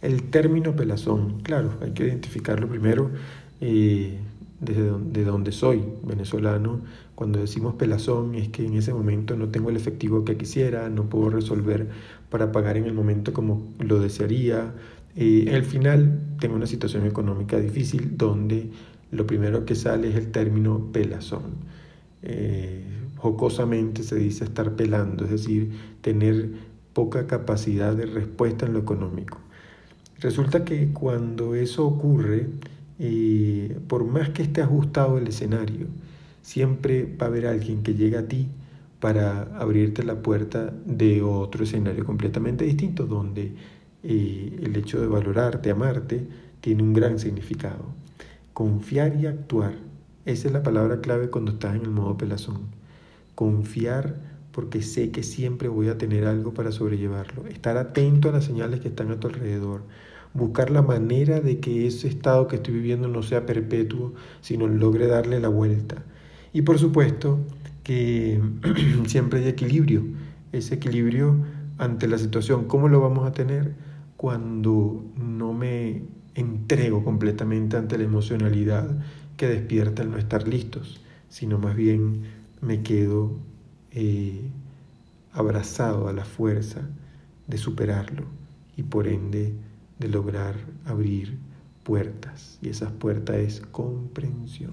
El término pelazón, claro, hay que identificarlo primero eh, desde donde, de soy, venezolano. Cuando decimos pelazón es que en ese momento no tengo el efectivo que quisiera, no puedo resolver para pagar en el momento como lo desearía. Eh, al final tengo una situación económica difícil donde lo primero que sale es el término pelazón. Eh, jocosamente se dice estar pelando, es decir, tener poca capacidad de respuesta en lo económico. Resulta que cuando eso ocurre, eh, por más que esté ajustado el escenario, siempre va a haber alguien que llega a ti para abrirte la puerta de otro escenario completamente distinto, donde eh, el hecho de valorarte, amarte, tiene un gran significado. Confiar y actuar, esa es la palabra clave cuando estás en el modo pelazón. Confiar porque sé que siempre voy a tener algo para sobrellevarlo. Estar atento a las señales que están a tu alrededor. Buscar la manera de que ese estado que estoy viviendo no sea perpetuo, sino logre darle la vuelta. Y por supuesto que siempre hay equilibrio. Ese equilibrio ante la situación, ¿cómo lo vamos a tener? Cuando no me entrego completamente ante la emocionalidad que despierta el no estar listos, sino más bien me quedo eh, abrazado a la fuerza de superarlo y por ende de lograr abrir puertas. Y esas puertas es comprensión.